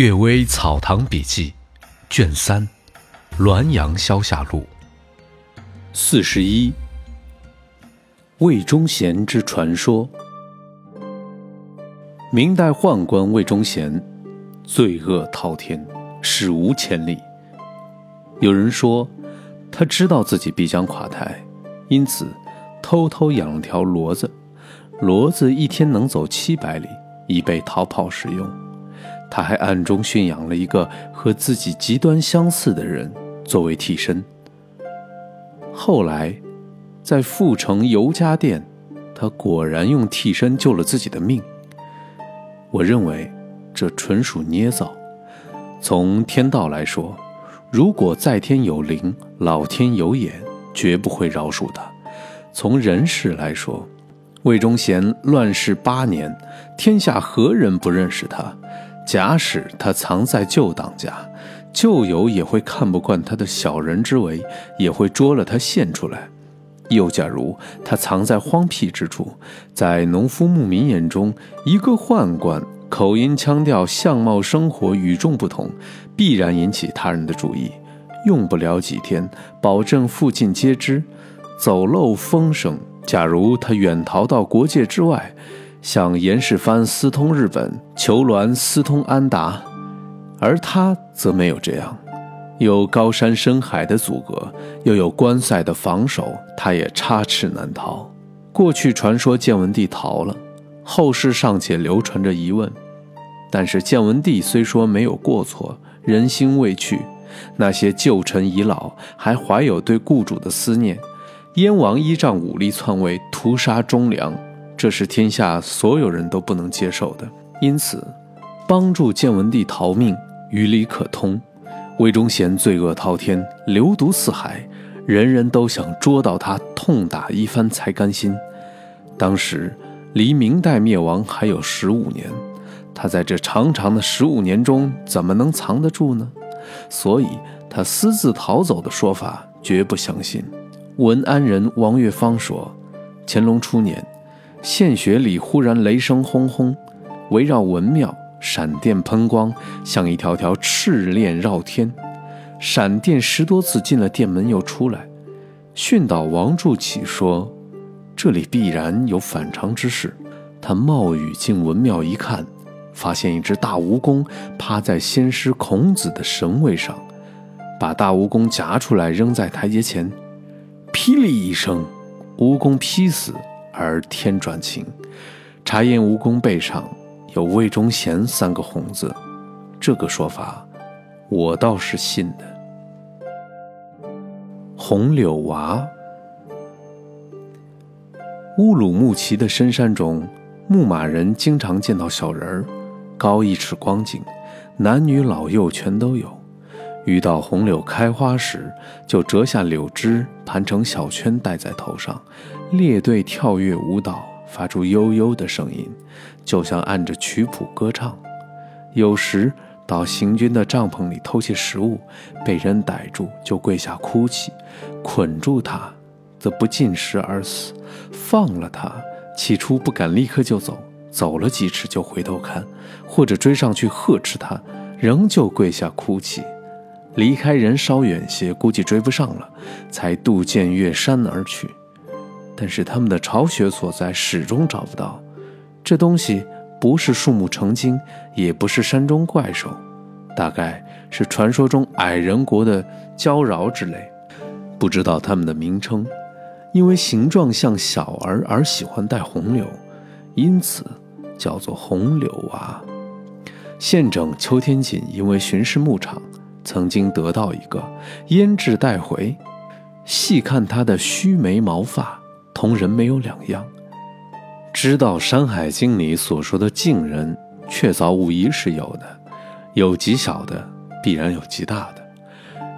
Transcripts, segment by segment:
阅微草堂笔记，卷三，《滦阳消夏录》四十一。魏忠贤之传说。明代宦官魏忠贤，罪恶滔天，史无前例。有人说，他知道自己必将垮台，因此偷偷养了条骡子，骡子一天能走七百里，以备逃跑使用。他还暗中驯养了一个和自己极端相似的人作为替身。后来，在阜城尤家店，他果然用替身救了自己的命。我认为这纯属捏造。从天道来说，如果在天有灵，老天有眼，绝不会饶恕他。从人世来说，魏忠贤乱世八年，天下何人不认识他？假使他藏在旧党家，旧友也会看不惯他的小人之为，也会捉了他献出来。又假如他藏在荒僻之处，在农夫牧民眼中，一个宦官口音腔调、相貌生活与众不同，必然引起他人的注意。用不了几天，保证附近皆知，走漏风声。假如他远逃到国界之外。像严世蕃私通日本，裘鸾私通安达，而他则没有这样。有高山深海的阻隔，又有关塞的防守，他也插翅难逃。过去传说建文帝逃了，后世尚且流传着疑问。但是建文帝虽说没有过错，人心未去，那些旧臣遗老还怀有对故主的思念。燕王依仗武力篡位，屠杀忠良。这是天下所有人都不能接受的，因此，帮助建文帝逃命于理可通。魏忠贤罪恶滔天，流毒四海，人人都想捉到他痛打一番才甘心。当时离明代灭亡还有十五年，他在这长长的十五年中怎么能藏得住呢？所以，他私自逃走的说法绝不相信。文安人王月芳说，乾隆初年。献血里忽然雷声轰轰，围绕文庙，闪电喷光，像一条条赤链绕天。闪电十多次进了殿门又出来。训导王柱启说：“这里必然有反常之事。”他冒雨进文庙一看，发现一只大蜈蚣趴在先师孔子的神位上，把大蜈蚣夹出来扔在台阶前，霹雳一声，蜈蚣劈死。而天转晴，查验蜈蚣背上有魏忠贤三个红字，这个说法我倒是信的。红柳娃，乌鲁木齐的深山中，牧马人经常见到小人儿，高一尺光景，男女老幼全都有。遇到红柳开花时，就折下柳枝，盘成小圈戴在头上，列队跳跃舞蹈，发出悠悠的声音，就像按着曲谱歌唱。有时到行军的帐篷里偷窃食物，被人逮住就跪下哭泣，捆住他，则不进食而死；放了他，起初不敢立刻就走，走了几尺就回头看，或者追上去呵斥他，仍旧跪下哭泣。离开人稍远些，估计追不上了，才渡涧越山而去。但是他们的巢穴所在始终找不到。这东西不是树木成精，也不是山中怪兽，大概是传说中矮人国的娇娆之类。不知道它们的名称，因为形状像小儿而喜欢戴红柳，因此叫做红柳娃。县整邱天锦因为巡视牧场。曾经得到一个腌制带回，细看他的须眉毛发，同人没有两样。知道《山海经》里所说的晋人，确凿无疑是有的，有极小的，必然有极大的。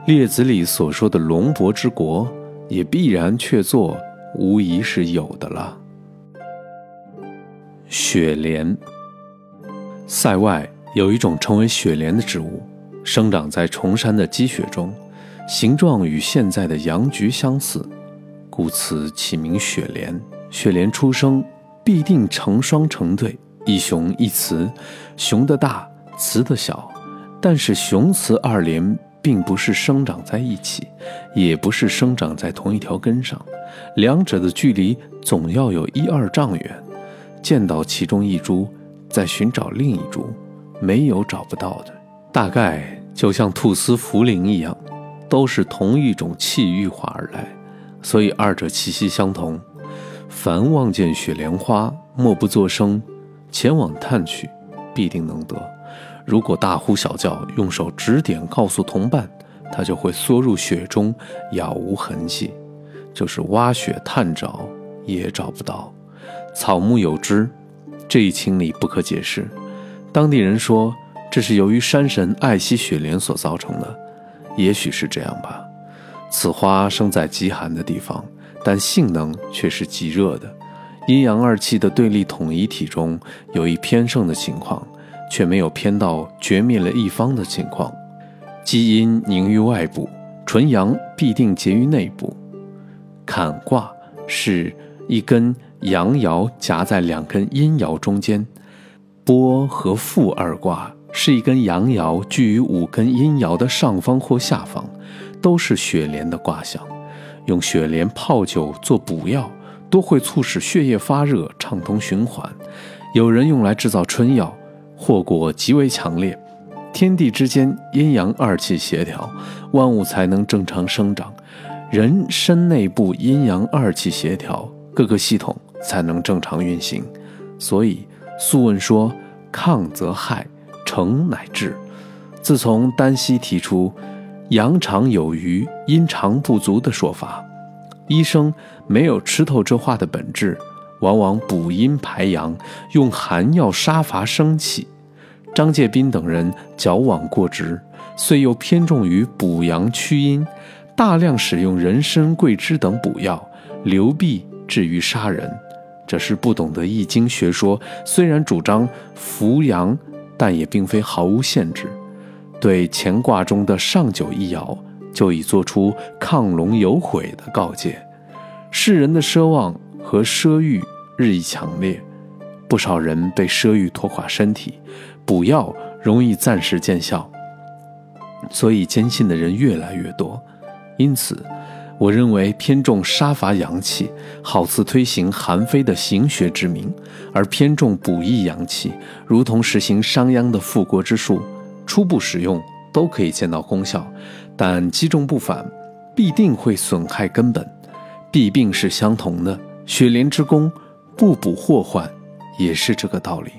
列子里所说的龙伯之国，也必然确作无疑是有的了。雪莲，塞外有一种称为雪莲的植物。生长在崇山的积雪中，形状与现在的洋菊相似，故此起名雪莲。雪莲出生必定成双成对，一雄一雌，雄的大，雌的小，但是雄雌二莲并不是生长在一起，也不是生长在同一条根上，两者的距离总要有一二丈远。见到其中一株，再寻找另一株，没有找不到的。大概就像菟丝茯苓一样，都是同一种气郁化而来，所以二者气息相同。凡望见雪莲花，默不作声，前往探取，必定能得。如果大呼小叫，用手指点告诉同伴，他就会缩入雪中，杳无痕迹。就是挖雪探找，也找不到。草木有知，这一情理不可解释。当地人说，这是由于山神爱惜雪莲所造成的，也许是这样吧。此花生在极寒的地方。但性能却是极热的，阴阳二气的对立统一体中有一偏盛的情况，却没有偏到绝灭了一方的情况。基阴凝于外部，纯阳必定结于内部。坎卦是一根阳爻夹在两根阴爻中间，波和复二卦是一根阳爻居于五根阴爻的上方或下方，都是雪莲的卦象。用雪莲泡酒做补药，多会促使血液发热、畅通循环。有人用来制造春药，祸果极为强烈。天地之间阴阳二气协调，万物才能正常生长。人身内部阴阳二气协调，各个系统才能正常运行。所以《素问》说：“亢则害，成乃治。”自从丹溪提出。阳常有余，阴常不足的说法，医生没有吃透这话的本质，往往补阴排阳，用寒药杀伐生气。张介宾等人矫枉过直，遂又偏重于补阳祛阴，大量使用人参、桂枝等补药，流弊至于杀人。这是不懂得易经学说，虽然主张扶阳，但也并非毫无限制。对乾卦中的上九一爻，就已做出亢龙有悔的告诫。世人的奢望和奢欲日益强烈，不少人被奢欲拖垮身体，补药容易暂时见效，所以坚信的人越来越多。因此，我认为偏重杀伐阳气，好似推行韩非的行学之名；而偏重补益阳气，如同实行商鞅的复国之术。初步使用都可以见到功效，但积重不返，必定会损害根本。弊病是相同的，雪莲之功不补祸患，也是这个道理。